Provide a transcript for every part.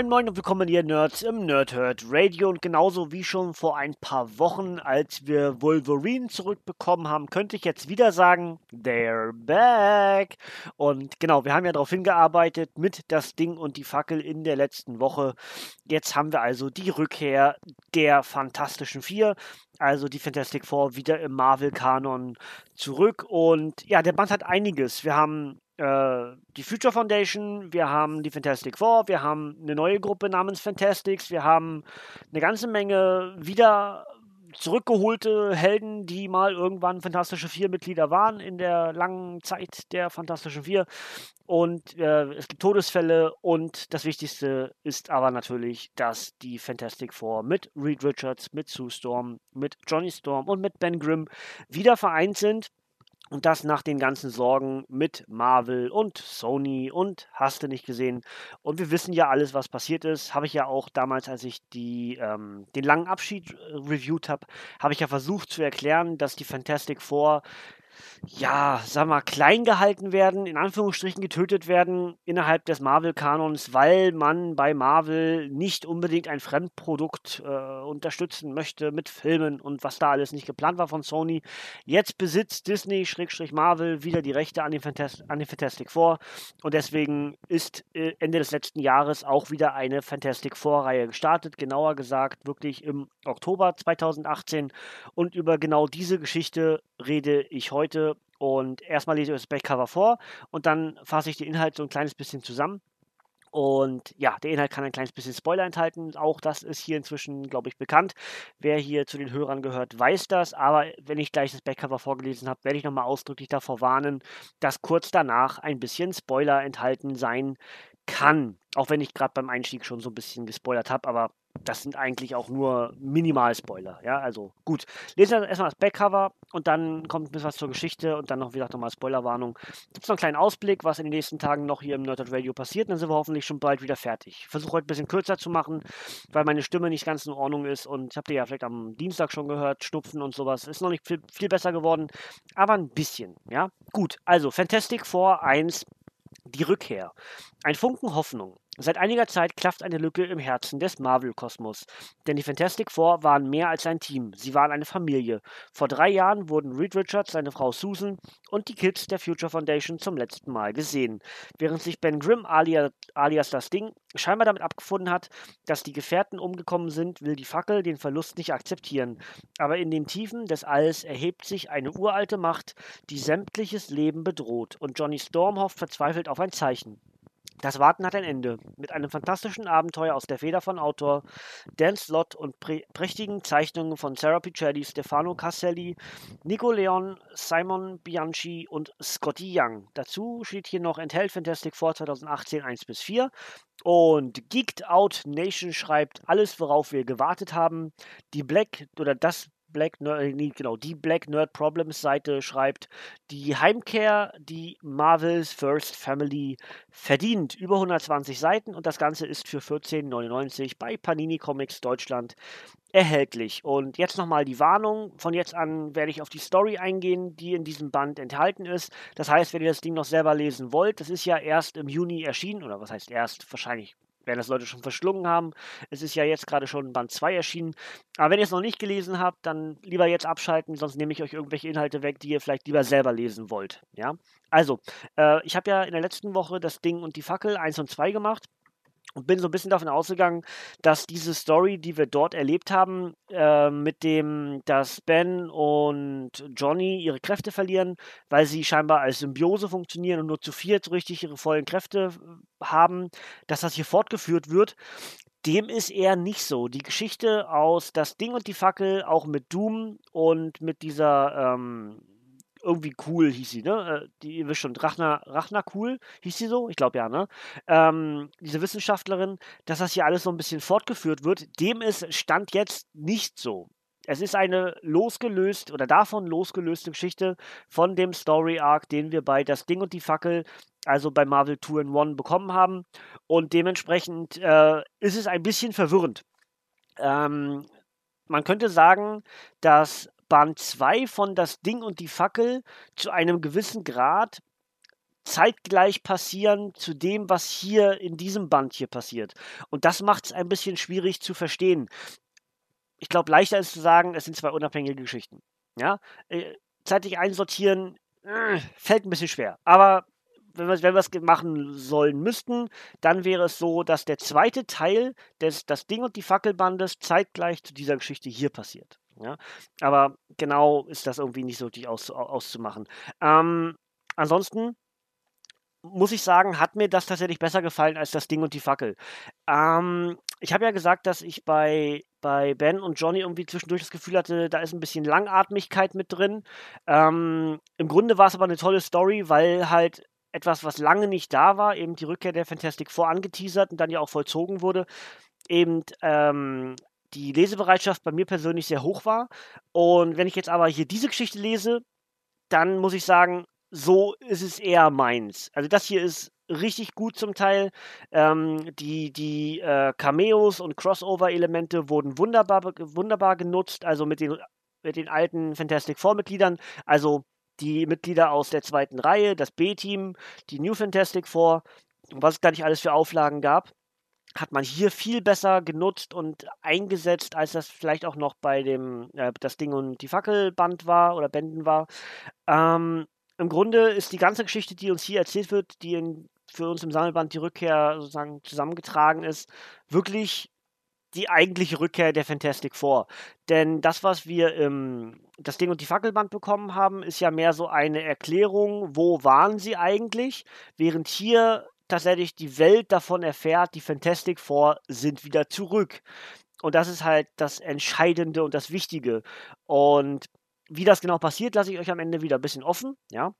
Moin Moin und willkommen ihr Nerds im Nerdhurt Radio und genauso wie schon vor ein paar Wochen, als wir Wolverine zurückbekommen haben, könnte ich jetzt wieder sagen, they're back. Und genau, wir haben ja darauf hingearbeitet mit das Ding und die Fackel in der letzten Woche. Jetzt haben wir also die Rückkehr der Fantastischen Vier, also die Fantastic Four wieder im Marvel-Kanon zurück. Und ja, der Band hat einiges. Wir haben äh, die Future Foundation, wir haben die Fantastic Four, wir haben eine neue Gruppe namens Fantastics, wir haben eine ganze Menge wieder zurückgeholte Helden, die mal irgendwann Fantastische Vier Mitglieder waren in der langen Zeit der Fantastischen Vier. Und äh, es gibt Todesfälle und das Wichtigste ist aber natürlich, dass die Fantastic Four mit Reed Richards, mit Sue Storm, mit Johnny Storm und mit Ben Grimm wieder vereint sind. Und das nach den ganzen Sorgen mit Marvel und Sony und hast du nicht gesehen. Und wir wissen ja alles, was passiert ist. Habe ich ja auch damals, als ich die, ähm, den langen Abschied äh, reviewed habe, habe ich ja versucht zu erklären, dass die Fantastic Four ja, sag mal, klein gehalten werden, in Anführungsstrichen getötet werden innerhalb des Marvel-Kanons, weil man bei Marvel nicht unbedingt ein Fremdprodukt äh, unterstützen möchte mit Filmen und was da alles nicht geplant war von Sony. Jetzt besitzt Disney, Schrägstrich Marvel, wieder die Rechte an den, Fantas an den Fantastic Four und deswegen ist äh, Ende des letzten Jahres auch wieder eine Fantastic Four-Reihe gestartet, genauer gesagt wirklich im Oktober 2018 und über genau diese Geschichte rede ich heute und erstmal lese ich das Backcover vor und dann fasse ich den Inhalt so ein kleines bisschen zusammen. Und ja, der Inhalt kann ein kleines bisschen Spoiler enthalten. Auch das ist hier inzwischen, glaube ich, bekannt. Wer hier zu den Hörern gehört, weiß das. Aber wenn ich gleich das Backcover vorgelesen habe, werde ich nochmal ausdrücklich davor warnen, dass kurz danach ein bisschen Spoiler enthalten sein kann. Auch wenn ich gerade beim Einstieg schon so ein bisschen gespoilert habe, aber das sind eigentlich auch nur Minimal-Spoiler. Ja, also gut. Lesen wir erstmal das Backcover und dann kommt ein bisschen was zur Geschichte und dann noch, wie gesagt, nochmal Spoilerwarnung. Gibt es noch einen kleinen Ausblick, was in den nächsten Tagen noch hier im Nerded Radio passiert. Dann sind wir hoffentlich schon bald wieder fertig. Ich versuche heute ein bisschen kürzer zu machen, weil meine Stimme nicht ganz in Ordnung ist und ich habe dir ja vielleicht am Dienstag schon gehört, Schnupfen und sowas. Ist noch nicht viel, viel besser geworden, aber ein bisschen. Ja, gut. Also Fantastic Four 1 die Rückkehr. Ein Funken Hoffnung. Seit einiger Zeit klafft eine Lücke im Herzen des Marvel-Kosmos. Denn die Fantastic Four waren mehr als ein Team. Sie waren eine Familie. Vor drei Jahren wurden Reed Richards, seine Frau Susan und die Kids der Future Foundation zum letzten Mal gesehen. Während sich Ben Grimm alias, alias das Ding scheinbar damit abgefunden hat, dass die Gefährten umgekommen sind, will die Fackel den Verlust nicht akzeptieren. Aber in den Tiefen des Alls erhebt sich eine uralte Macht, die sämtliches Leben bedroht. Und Johnny Storm hofft verzweifelt auf ein Zeichen. Das Warten hat ein Ende. Mit einem fantastischen Abenteuer aus der Feder von Autor Dan Slott und prä prächtigen Zeichnungen von Sarah Piccelli, Stefano Casselli, Nico Leon, Simon Bianchi und Scotty Young. Dazu steht hier noch enthält Fantastic Four 2018 1 bis 4. Und Geeked Out Nation schreibt alles, worauf wir gewartet haben. Die Black oder das Black Nerd, äh, genau, die Black Nerd Problems Seite schreibt, die Heimkehr, die Marvel's First Family verdient. Über 120 Seiten und das Ganze ist für 14,99 bei Panini Comics Deutschland erhältlich. Und jetzt nochmal die Warnung. Von jetzt an werde ich auf die Story eingehen, die in diesem Band enthalten ist. Das heißt, wenn ihr das Ding noch selber lesen wollt, das ist ja erst im Juni erschienen, oder was heißt erst? Wahrscheinlich werden das Leute schon verschlungen haben. Es ist ja jetzt gerade schon Band 2 erschienen. Aber wenn ihr es noch nicht gelesen habt, dann lieber jetzt abschalten, sonst nehme ich euch irgendwelche Inhalte weg, die ihr vielleicht lieber selber lesen wollt. Ja? Also, äh, ich habe ja in der letzten Woche das Ding und die Fackel 1 und 2 gemacht und bin so ein bisschen davon ausgegangen, dass diese Story, die wir dort erlebt haben, äh, mit dem, dass Ben und Johnny ihre Kräfte verlieren, weil sie scheinbar als Symbiose funktionieren und nur zu viert richtig ihre vollen Kräfte äh, haben, dass das hier fortgeführt wird. Dem ist eher nicht so. Die Geschichte aus Das Ding und die Fackel, auch mit Doom und mit dieser ähm, irgendwie cool hieß sie, ne? Äh, die, ihr wisst schon, Rachna, Rachna cool hieß sie so? Ich glaube ja, ne? Ähm, diese Wissenschaftlerin, dass das hier alles so ein bisschen fortgeführt wird, dem ist Stand jetzt nicht so. Es ist eine losgelöst oder davon losgelöste Geschichte von dem Story Arc, den wir bei Das Ding und die Fackel, also bei Marvel 2 in 1 bekommen haben. Und dementsprechend äh, ist es ein bisschen verwirrend. Ähm, man könnte sagen, dass Band 2 von Das Ding und die Fackel zu einem gewissen Grad zeitgleich passieren zu dem, was hier in diesem Band hier passiert. Und das macht es ein bisschen schwierig zu verstehen. Ich glaube, leichter ist zu sagen, es sind zwei unabhängige Geschichten. Ja, äh, zeitlich einsortieren äh, fällt ein bisschen schwer. Aber wenn wir, wenn es machen sollen müssten, dann wäre es so, dass der zweite Teil des Das Ding und die Fackelbandes zeitgleich zu dieser Geschichte hier passiert. Ja? Aber genau ist das irgendwie nicht so richtig aus, auszumachen. Ähm, ansonsten muss ich sagen, hat mir das tatsächlich besser gefallen als das Ding und die Fackel. Ähm, ich habe ja gesagt, dass ich bei, bei Ben und Johnny irgendwie zwischendurch das Gefühl hatte, da ist ein bisschen Langatmigkeit mit drin. Ähm, Im Grunde war es aber eine tolle Story, weil halt etwas, was lange nicht da war, eben die Rückkehr der Fantastic Four angeteasert und dann ja auch vollzogen wurde, eben ähm, die Lesebereitschaft bei mir persönlich sehr hoch war. Und wenn ich jetzt aber hier diese Geschichte lese, dann muss ich sagen, so ist es eher meins. Also das hier ist richtig gut zum Teil. Ähm, die die äh, Cameos und Crossover-Elemente wurden wunderbar, wunderbar genutzt, also mit den, mit den alten Fantastic Four-Mitgliedern. Also die Mitglieder aus der zweiten Reihe, das B-Team, die New Fantastic Four, was es da nicht alles für Auflagen gab, hat man hier viel besser genutzt und eingesetzt, als das vielleicht auch noch bei dem äh, das Ding und die Fackelband war oder Bänden war. Ähm, Im Grunde ist die ganze Geschichte, die uns hier erzählt wird, die in, für uns im Sammelband die Rückkehr sozusagen zusammengetragen ist, wirklich die eigentliche Rückkehr der Fantastic Four. Denn das, was wir im das Ding und die Fackelband bekommen haben, ist ja mehr so eine Erklärung, wo waren sie eigentlich, während hier tatsächlich die Welt davon erfährt, die Fantastic Four sind wieder zurück. Und das ist halt das Entscheidende und das Wichtige. Und wie das genau passiert, lasse ich euch am Ende wieder ein bisschen offen, ja.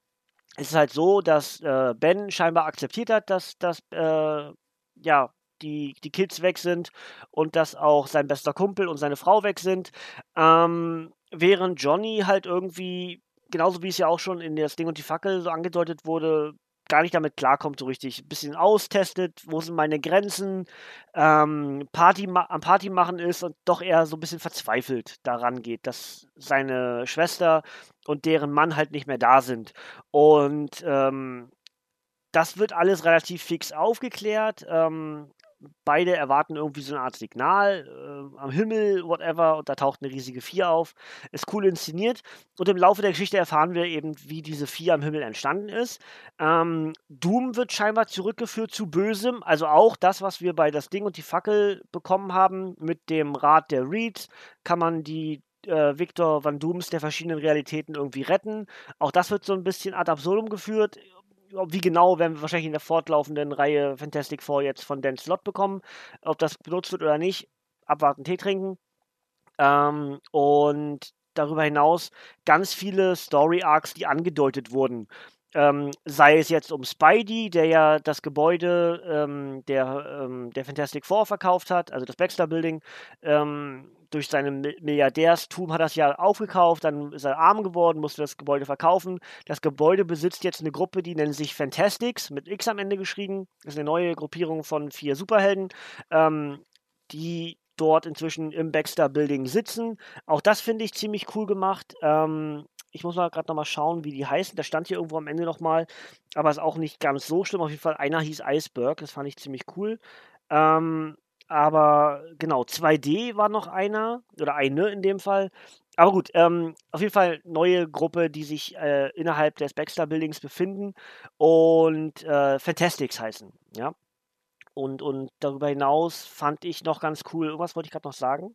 Es ist halt so, dass äh, Ben scheinbar akzeptiert hat, dass, dass äh, ja, die, die Kids weg sind und dass auch sein bester Kumpel und seine Frau weg sind. Ähm, während Johnny halt irgendwie, genauso wie es ja auch schon in das Ding und die Fackel so angedeutet wurde, gar nicht damit klarkommt, so richtig. Ein bisschen austestet, wo sind meine Grenzen, ähm, Party am Party machen ist und doch eher so ein bisschen verzweifelt daran geht, dass seine Schwester und deren Mann halt nicht mehr da sind. Und ähm, das wird alles relativ fix aufgeklärt. Ähm, beide erwarten irgendwie so eine Art Signal äh, am Himmel, whatever, und da taucht eine riesige Vier auf. Ist cool inszeniert. Und im Laufe der Geschichte erfahren wir eben, wie diese Vier am Himmel entstanden ist. Ähm, Doom wird scheinbar zurückgeführt zu Bösem, also auch das, was wir bei das Ding und die Fackel bekommen haben, mit dem Rat der Reeds, kann man die äh, Victor Van Dooms der verschiedenen Realitäten irgendwie retten. Auch das wird so ein bisschen ad absurdum geführt wie genau werden wir wahrscheinlich in der fortlaufenden Reihe Fantastic Four jetzt von Dan Slot bekommen. Ob das benutzt wird oder nicht, abwarten, Tee trinken. Ähm, und darüber hinaus ganz viele Story Arcs, die angedeutet wurden. Ähm, sei es jetzt um Spidey, der ja das Gebäude ähm, der, ähm, der Fantastic Four verkauft hat, also das Baxter Building, ähm, durch seinen Milliardärstum hat er es ja aufgekauft, dann ist er arm geworden, musste das Gebäude verkaufen. Das Gebäude besitzt jetzt eine Gruppe, die nennt sich Fantastics, mit X am Ende geschrieben. Das ist eine neue Gruppierung von vier Superhelden, ähm, die dort inzwischen im Baxter Building sitzen. Auch das finde ich ziemlich cool gemacht. Ähm, ich muss mal gerade nochmal schauen, wie die heißen. Da stand hier irgendwo am Ende nochmal, aber ist auch nicht ganz so schlimm. Auf jeden Fall, einer hieß Iceberg, das fand ich ziemlich cool. Ähm, aber genau, 2D war noch einer, oder eine in dem Fall. Aber gut, ähm, auf jeden Fall neue Gruppe, die sich äh, innerhalb des Baxter Buildings befinden und äh, Fantastics heißen, ja. Und, und darüber hinaus fand ich noch ganz cool, irgendwas wollte ich gerade noch sagen.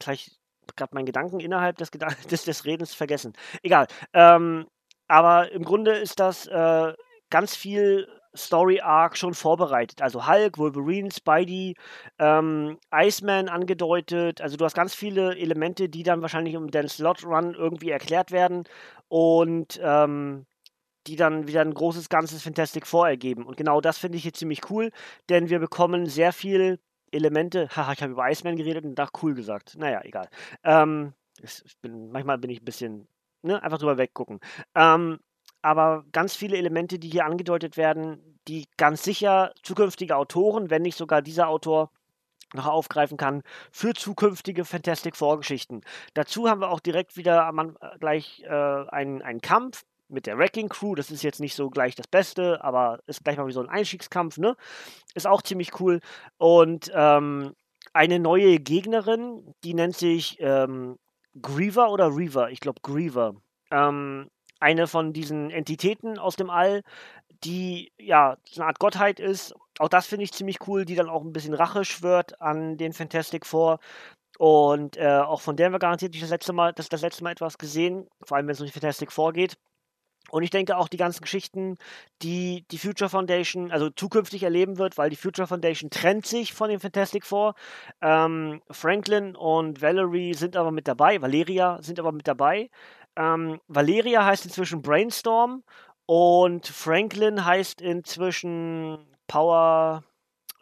Gleich gerade meinen Gedanken innerhalb des, Gedan des, des Redens vergessen. Egal. Ähm, aber im Grunde ist das äh, ganz viel Story Arc schon vorbereitet. Also Hulk, Wolverine, Spidey, ähm, Iceman angedeutet. Also du hast ganz viele Elemente, die dann wahrscheinlich um den Slot Run irgendwie erklärt werden und ähm, die dann wieder ein großes ganzes Fantastic Four ergeben. Und genau das finde ich hier ziemlich cool, denn wir bekommen sehr viel Elemente. Haha, ich habe über Iceman geredet und da cool gesagt. Naja, egal. Ähm, ich bin, manchmal bin ich ein bisschen, ne, einfach drüber weggucken. Ähm, aber ganz viele Elemente, die hier angedeutet werden, die ganz sicher zukünftige Autoren, wenn nicht sogar dieser Autor, noch aufgreifen kann für zukünftige Fantastic Four-Geschichten. Dazu haben wir auch direkt wieder am, gleich äh, einen, einen Kampf mit der Wrecking Crew. Das ist jetzt nicht so gleich das Beste, aber ist gleich mal wie so ein Einstiegskampf, ne? Ist auch ziemlich cool. Und ähm, eine neue Gegnerin, die nennt sich ähm, Griever oder Reaver? Ich glaube Griever. Ähm, eine von diesen Entitäten aus dem All, die ja so eine Art Gottheit ist. Auch das finde ich ziemlich cool, die dann auch ein bisschen Rache schwört an den Fantastic Four. Und äh, auch von der haben wir garantiert das letzte Mal, das, das letzte Mal etwas gesehen, vor allem wenn es um die Fantastic Four geht. Und ich denke auch die ganzen Geschichten, die die Future Foundation, also zukünftig erleben wird, weil die Future Foundation trennt sich von den Fantastic Four. Ähm, Franklin und Valerie sind aber mit dabei, Valeria sind aber mit dabei. Ähm, Valeria heißt inzwischen Brainstorm und Franklin heißt inzwischen Power,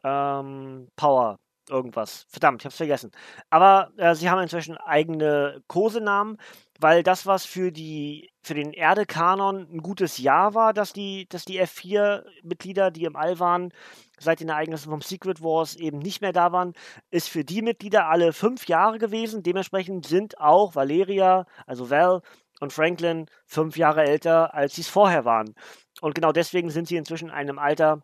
ähm, Power, irgendwas. Verdammt, ich hab's vergessen. Aber äh, sie haben inzwischen eigene Kosenamen, weil das, was für die für den Erde-Kanon ein gutes Jahr war, dass die, dass die F4-Mitglieder, die im All waren, seit den Ereignissen vom Secret Wars eben nicht mehr da waren, ist für die Mitglieder alle fünf Jahre gewesen. Dementsprechend sind auch Valeria, also Val und Franklin fünf Jahre älter, als sie es vorher waren. Und genau deswegen sind sie inzwischen in einem Alter,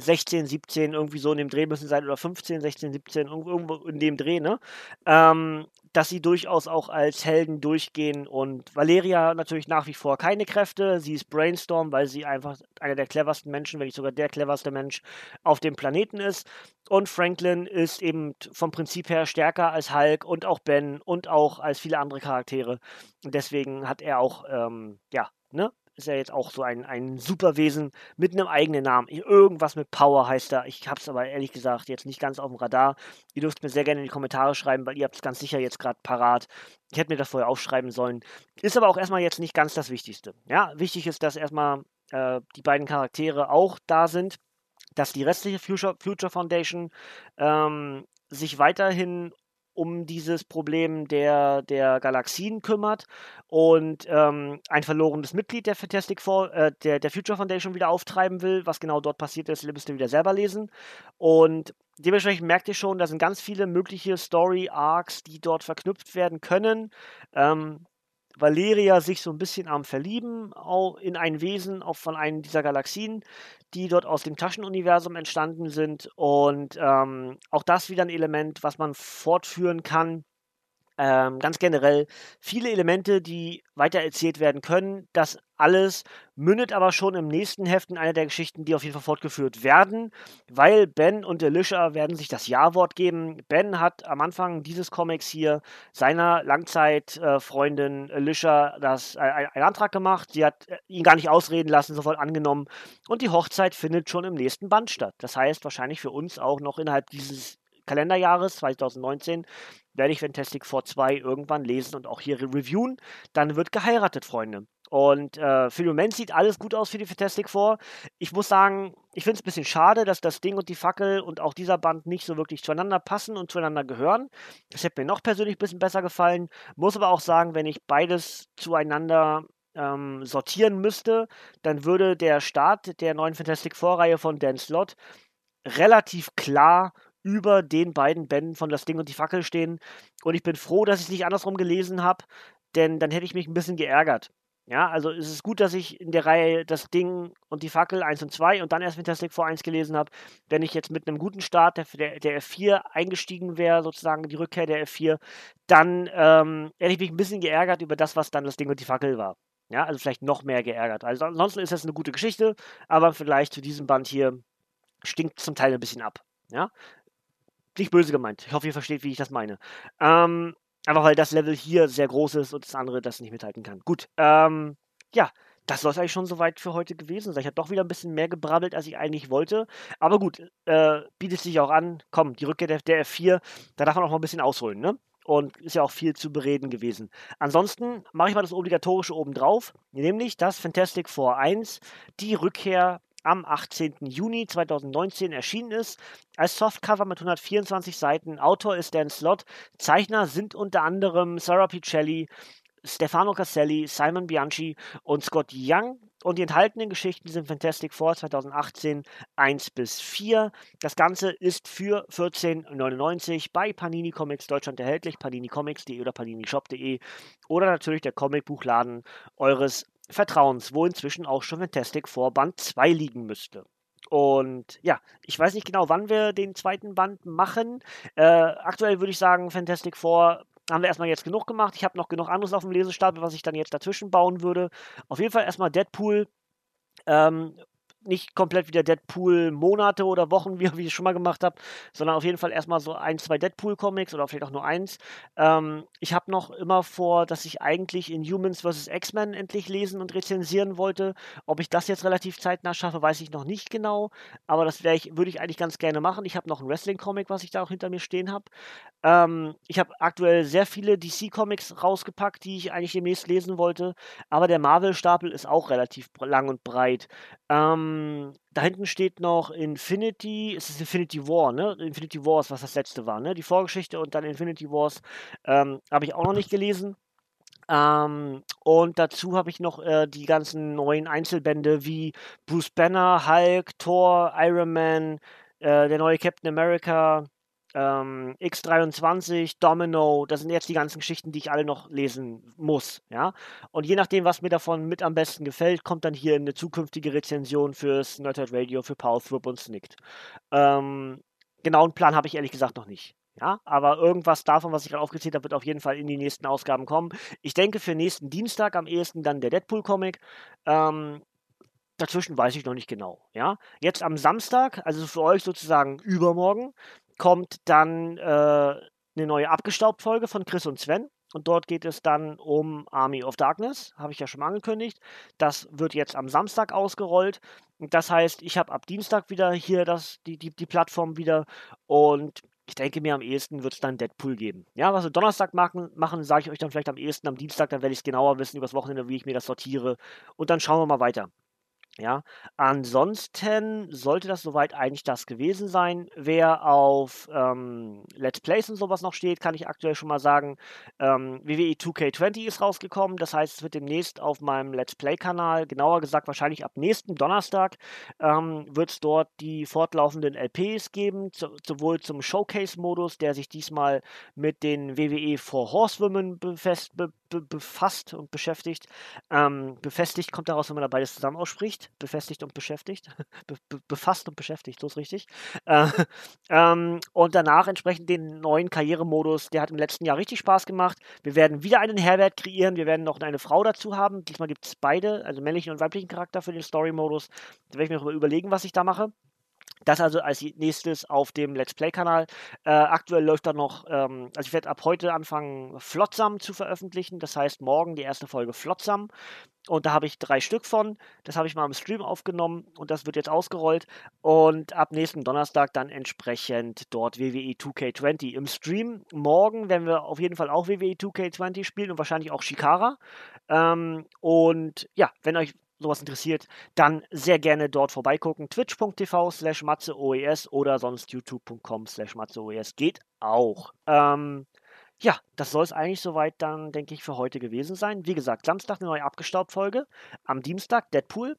16, 17, irgendwie so in dem Dreh müssen sein, oder 15, 16, 17, irgendwo in dem Dreh, ne? Ähm, dass sie durchaus auch als Helden durchgehen. Und Valeria natürlich nach wie vor keine Kräfte. Sie ist Brainstorm, weil sie einfach einer der cleversten Menschen, wenn nicht sogar der cleverste Mensch auf dem Planeten ist. Und Franklin ist eben vom Prinzip her stärker als Hulk und auch Ben und auch als viele andere Charaktere. Und deswegen hat er auch, ähm, ja, ne, ist ja jetzt auch so ein, ein Superwesen mit einem eigenen Namen. Irgendwas mit Power heißt er. Ich habe es aber ehrlich gesagt jetzt nicht ganz auf dem Radar. Ihr dürft mir sehr gerne in die Kommentare schreiben, weil ihr habt es ganz sicher jetzt gerade parat. Ich hätte mir das vorher aufschreiben sollen. Ist aber auch erstmal jetzt nicht ganz das Wichtigste. Ja, wichtig ist, dass erstmal äh, die beiden Charaktere auch da sind, dass die restliche Future, Future Foundation ähm, sich weiterhin um dieses Problem der, der Galaxien kümmert und ähm, ein verlorenes Mitglied der Fantastic Four, äh, der, der Future Foundation wieder auftreiben will. Was genau dort passiert ist, müsst ihr wieder selber lesen. Und dementsprechend merkt ihr schon, da sind ganz viele mögliche Story-Arcs, die dort verknüpft werden können. Ähm, Valeria sich so ein bisschen am Verlieben in ein Wesen auch von einem dieser Galaxien, die dort aus dem Taschenuniversum entstanden sind. Und ähm, auch das wieder ein Element, was man fortführen kann ähm, ganz generell viele Elemente, die weitererzählt werden können. Das alles mündet aber schon im nächsten Heft in einer der Geschichten, die auf jeden Fall fortgeführt werden, weil Ben und Alicia werden sich das Ja-Wort geben. Ben hat am Anfang dieses Comics hier seiner Langzeitfreundin äh, Alicia das, äh, einen Antrag gemacht. Sie hat äh, ihn gar nicht ausreden lassen, sofort angenommen. Und die Hochzeit findet schon im nächsten Band statt. Das heißt wahrscheinlich für uns auch noch innerhalb dieses Kalenderjahres 2019 werde ich Fantastic Four 2 irgendwann lesen und auch hier reviewen. Dann wird geheiratet, Freunde. Und äh, für den Moment sieht alles gut aus für die Fantastic Four. Ich muss sagen, ich finde es ein bisschen schade, dass das Ding und die Fackel und auch dieser Band nicht so wirklich zueinander passen und zueinander gehören. Das hätte mir noch persönlich ein bisschen besser gefallen. Muss aber auch sagen, wenn ich beides zueinander ähm, sortieren müsste, dann würde der Start der neuen Fantastic Four-Reihe von Dan Slott relativ klar über den beiden Bänden von Das Ding und die Fackel stehen. Und ich bin froh, dass ich es nicht andersrum gelesen habe, denn dann hätte ich mich ein bisschen geärgert. Ja, also es ist gut, dass ich in der Reihe das Ding und die Fackel 1 und 2 und dann erst Fantastic Four 1 gelesen habe. Wenn ich jetzt mit einem guten Start der, der, der F4 eingestiegen wäre, sozusagen die Rückkehr der F4, dann ähm, hätte ich mich ein bisschen geärgert über das, was dann das Ding und die Fackel war. Ja, also vielleicht noch mehr geärgert. Also ansonsten ist das eine gute Geschichte, aber Vergleich zu diesem Band hier stinkt zum Teil ein bisschen ab. Ja, nicht böse gemeint. Ich hoffe, ihr versteht, wie ich das meine. Ähm, einfach weil das Level hier sehr groß ist und das andere das nicht mithalten kann. Gut, ähm, ja, das soll es eigentlich schon soweit für heute gewesen sein. Ich habe doch wieder ein bisschen mehr gebrabbelt, als ich eigentlich wollte. Aber gut, äh, bietet sich auch an. Komm, die Rückkehr der, der F4, da darf man auch mal ein bisschen ausholen, ne? Und ist ja auch viel zu bereden gewesen. Ansonsten mache ich mal das Obligatorische obendrauf, nämlich dass Fantastic Four 1 die Rückkehr am 18. Juni 2019 erschienen ist. Als Softcover mit 124 Seiten. Autor ist Dan Slott. Zeichner sind unter anderem Sarah Piccelli, Stefano Caselli, Simon Bianchi und Scott Young. Und die enthaltenen Geschichten sind Fantastic Four 2018 1 bis 4. Das Ganze ist für 14,99 bei Panini Comics Deutschland erhältlich, paninicomics.de oder paninishop.de oder natürlich der Comicbuchladen eures Vertrauens, wo inzwischen auch schon Fantastic Four Band 2 liegen müsste. Und ja, ich weiß nicht genau, wann wir den zweiten Band machen. Äh, aktuell würde ich sagen, Fantastic Four haben wir erstmal jetzt genug gemacht. Ich habe noch genug anderes auf dem Lesestapel, was ich dann jetzt dazwischen bauen würde. Auf jeden Fall erstmal Deadpool. Ähm, nicht komplett wieder Deadpool-Monate oder Wochen, wie, wie ich es schon mal gemacht habe, sondern auf jeden Fall erstmal so ein, zwei Deadpool-Comics oder vielleicht auch nur eins. Ähm, ich habe noch immer vor, dass ich eigentlich in Humans vs. X-Men endlich lesen und rezensieren wollte. Ob ich das jetzt relativ zeitnah schaffe, weiß ich noch nicht genau, aber das ich, würde ich eigentlich ganz gerne machen. Ich habe noch ein Wrestling-Comic, was ich da auch hinter mir stehen habe. Ähm, ich habe aktuell sehr viele DC-Comics rausgepackt, die ich eigentlich demnächst lesen wollte, aber der Marvel-Stapel ist auch relativ lang und breit. Ähm, da hinten steht noch Infinity, es ist Infinity War, ne? Infinity Wars, was das letzte war, ne? Die Vorgeschichte und dann Infinity Wars ähm, habe ich auch noch nicht gelesen. Ähm, und dazu habe ich noch äh, die ganzen neuen Einzelbände wie Bruce Banner, Hulk, Thor, Iron Man, äh, der neue Captain America, ähm, X23, Domino, das sind jetzt die ganzen Geschichten, die ich alle noch lesen muss, ja. Und je nachdem, was mir davon mit am besten gefällt, kommt dann hier eine zukünftige Rezension fürs Nerdhead Radio, für Power Throop und Snicked. Ähm, genauen Plan habe ich ehrlich gesagt noch nicht. Ja, aber irgendwas davon, was ich gerade aufgezählt habe, wird auf jeden Fall in die nächsten Ausgaben kommen. Ich denke für nächsten Dienstag am ehesten dann der Deadpool-Comic. Ähm, dazwischen weiß ich noch nicht genau. Ja, jetzt am Samstag, also für euch sozusagen übermorgen, kommt dann äh, eine neue Abgestaubt-Folge von Chris und Sven. Und dort geht es dann um Army of Darkness, habe ich ja schon angekündigt. Das wird jetzt am Samstag ausgerollt. Das heißt, ich habe ab Dienstag wieder hier das, die, die, die Plattform wieder. Und ich denke mir, am ehesten wird es dann Deadpool geben. Ja, was wir Donnerstag machen, machen sage ich euch dann vielleicht am ehesten am Dienstag. Dann werde ich es genauer wissen übers Wochenende, wie ich mir das sortiere. Und dann schauen wir mal weiter. Ja, ansonsten sollte das soweit eigentlich das gewesen sein. Wer auf ähm, Let's Plays und sowas noch steht, kann ich aktuell schon mal sagen, ähm, WWE 2K20 ist rausgekommen. Das heißt, es wird demnächst auf meinem Let's Play-Kanal, genauer gesagt wahrscheinlich ab nächsten Donnerstag, ähm, wird es dort die fortlaufenden LPs geben, zu, sowohl zum Showcase-Modus, der sich diesmal mit den WWE 4 Horsewomen befest, be, be, befasst und beschäftigt. Ähm, befestigt kommt daraus, wenn man da beides zusammen ausspricht. Befestigt und beschäftigt. Be, be, befasst und beschäftigt, so ist richtig. Äh, ähm, und danach entsprechend den neuen Karrieremodus. Der hat im letzten Jahr richtig Spaß gemacht. Wir werden wieder einen Herbert kreieren. Wir werden noch eine Frau dazu haben. Diesmal gibt es beide, also männlichen und weiblichen Charakter für den Story-Modus. Da werde ich mir noch überlegen, was ich da mache. Das also als nächstes auf dem Let's Play-Kanal. Äh, aktuell läuft da noch, ähm, also ich werde ab heute anfangen, Flotsam zu veröffentlichen. Das heißt, morgen die erste Folge Flotsam. Und da habe ich drei Stück von. Das habe ich mal im Stream aufgenommen und das wird jetzt ausgerollt. Und ab nächsten Donnerstag dann entsprechend dort WWE 2K20 im Stream. Morgen werden wir auf jeden Fall auch WWE 2K20 spielen und wahrscheinlich auch Shikara. Ähm, und ja, wenn euch sowas interessiert, dann sehr gerne dort vorbeigucken. Twitch.tv slash matzeoes oder sonst youtube.com slash matzeoes geht auch. Ähm, ja, das soll es eigentlich soweit dann, denke ich, für heute gewesen sein. Wie gesagt, Samstag eine neue Abgestaubt-Folge, am Dienstag Deadpool.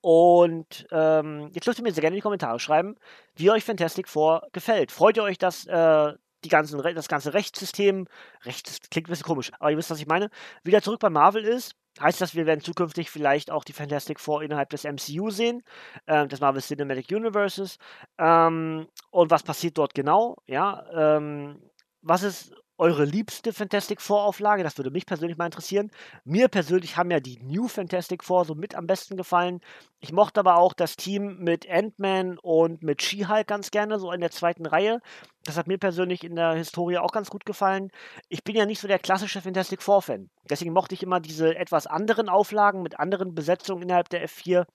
Und ähm, jetzt dürft ihr mir sehr gerne in die Kommentare schreiben, wie euch Fantastic Four gefällt. Freut ihr euch, dass äh, die ganzen, das ganze Rechtssystem, Rechts klingt ein bisschen komisch, aber ihr wisst, was ich meine, wieder zurück bei Marvel ist? Heißt das, wir werden zukünftig vielleicht auch die Fantastic Four innerhalb des MCU sehen, äh, des Marvel Cinematic Universes? Ähm, und was passiert dort genau? Ja, ähm, was ist eure liebste Fantastic Four Auflage? Das würde mich persönlich mal interessieren. Mir persönlich haben ja die New Fantastic Four so mit am besten gefallen. Ich mochte aber auch das Team mit Ant-Man und mit She-Hulk ganz gerne, so in der zweiten Reihe. Das hat mir persönlich in der Historie auch ganz gut gefallen. Ich bin ja nicht so der klassische Fantastic Four-Fan. Deswegen mochte ich immer diese etwas anderen Auflagen mit anderen Besetzungen innerhalb der F4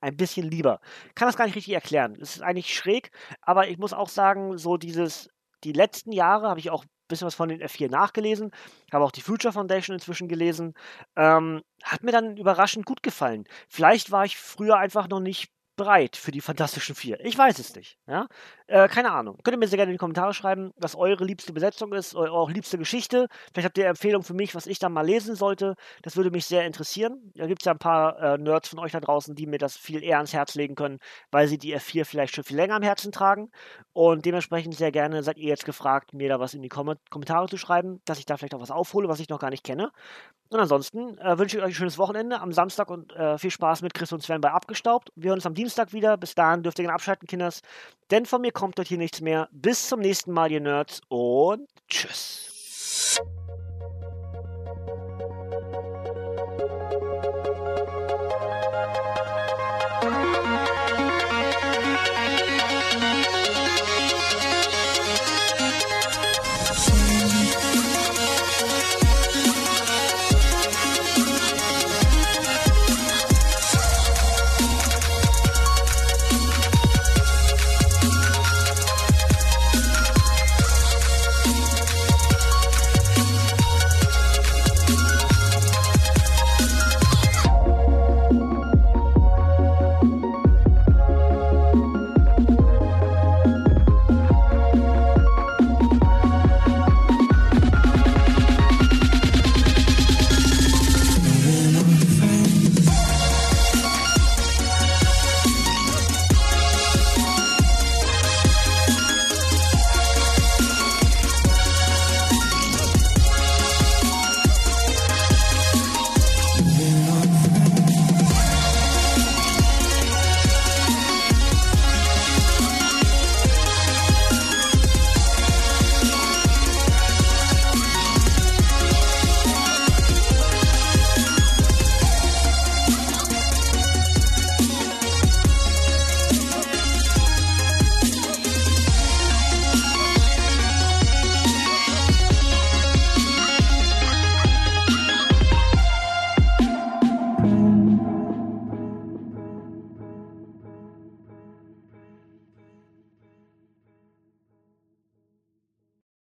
ein bisschen lieber. Kann das gar nicht richtig erklären. Es ist eigentlich schräg, aber ich muss auch sagen, so dieses, die letzten Jahre habe ich auch bisschen was von den F4 nachgelesen, habe auch die Future Foundation inzwischen gelesen, ähm, hat mir dann überraschend gut gefallen. Vielleicht war ich früher einfach noch nicht bereit für die Fantastischen Vier. Ich weiß es nicht. Ja? Äh, keine Ahnung. Könnt ihr mir sehr gerne in die Kommentare schreiben, was eure liebste Besetzung ist, eure auch liebste Geschichte. Vielleicht habt ihr Empfehlungen für mich, was ich da mal lesen sollte. Das würde mich sehr interessieren. Da gibt es ja ein paar äh, Nerds von euch da draußen, die mir das viel eher ans Herz legen können, weil sie die F4 vielleicht schon viel länger am Herzen tragen. Und dementsprechend sehr gerne seid ihr jetzt gefragt, mir da was in die Kom Kommentare zu schreiben, dass ich da vielleicht auch was aufhole, was ich noch gar nicht kenne. Und ansonsten äh, wünsche ich euch ein schönes Wochenende am Samstag und äh, viel Spaß mit Chris und Sven bei Abgestaubt. Wir hören uns am Dienstag wieder. Bis dahin dürft ihr gerne abschalten, Kinders. Denn von mir kommt dort hier nichts mehr. Bis zum nächsten Mal, ihr Nerds. Und tschüss.